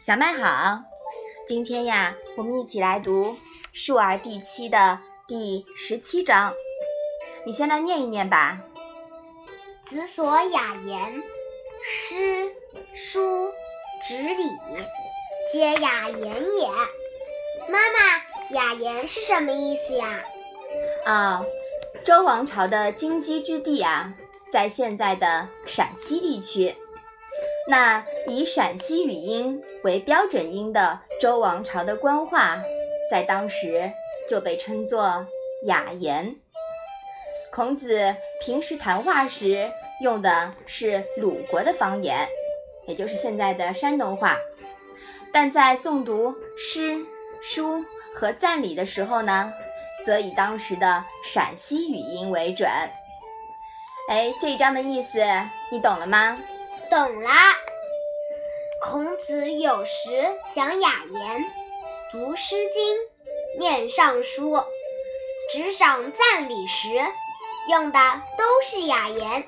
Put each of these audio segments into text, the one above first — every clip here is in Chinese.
小麦好，今天呀，我们一起来读《述而》第七的第十七章。你先来念一念吧。子所雅言，诗、书、执礼，皆雅言也。妈妈，雅言是什么意思呀？啊，周王朝的京畿之地啊，在现在的陕西地区。那以陕西语音为标准音的周王朝的官话，在当时就被称作雅言。孔子平时谈话时用的是鲁国的方言，也就是现在的山东话，但在诵读诗、书和赞礼的时候呢，则以当时的陕西语音为准。哎，这一章的意思你懂了吗？懂啦。孔子有时讲雅言，读《诗经》，念《尚书》，执掌赞礼时，用的都是雅言。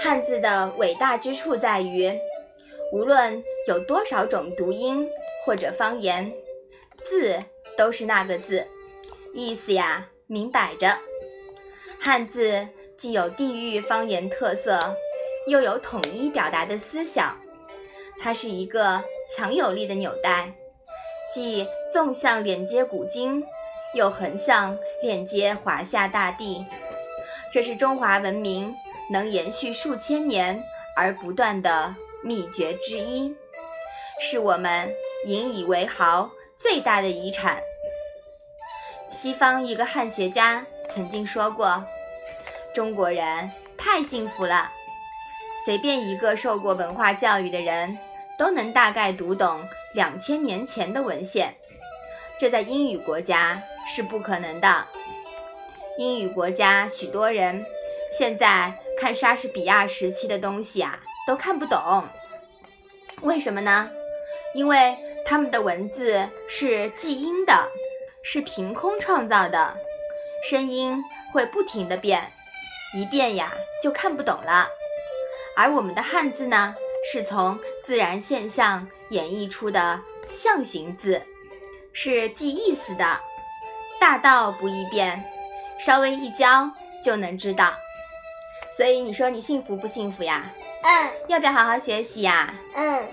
汉字的伟大之处在于，无论有多少种读音或者方言，字都是那个字，意思呀明摆着。汉字既有地域方言特色。又有统一表达的思想，它是一个强有力的纽带，既纵向连接古今，又横向链接华夏大地。这是中华文明能延续数千年而不断的秘诀之一，是我们引以为豪最大的遗产。西方一个汉学家曾经说过：“中国人太幸福了。”随便一个受过文化教育的人，都能大概读懂两千年前的文献，这在英语国家是不可能的。英语国家许多人现在看莎士比亚时期的东西啊，都看不懂。为什么呢？因为他们的文字是记音的，是凭空创造的，声音会不停的变，一变呀就看不懂了。而我们的汉字呢，是从自然现象演绎出的象形字，是记意思的，大道不易变，稍微一教就能知道。所以你说你幸福不幸福呀？嗯。要不要好好学习呀？嗯。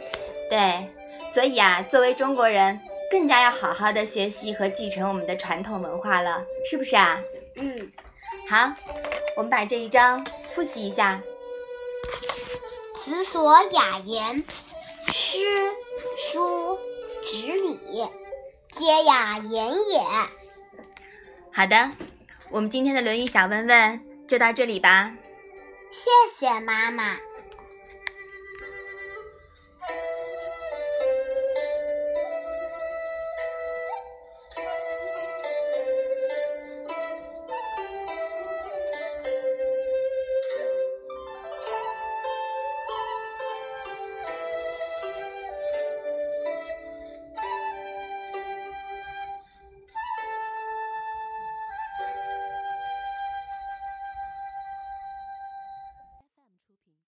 对，所以啊，作为中国人，更加要好好的学习和继承我们的传统文化了，是不是啊？嗯。好，我们把这一章复习一下。子所雅言，诗、书、执礼，皆雅言也。好的，我们今天的《论语》小问问就到这里吧。谢谢妈妈。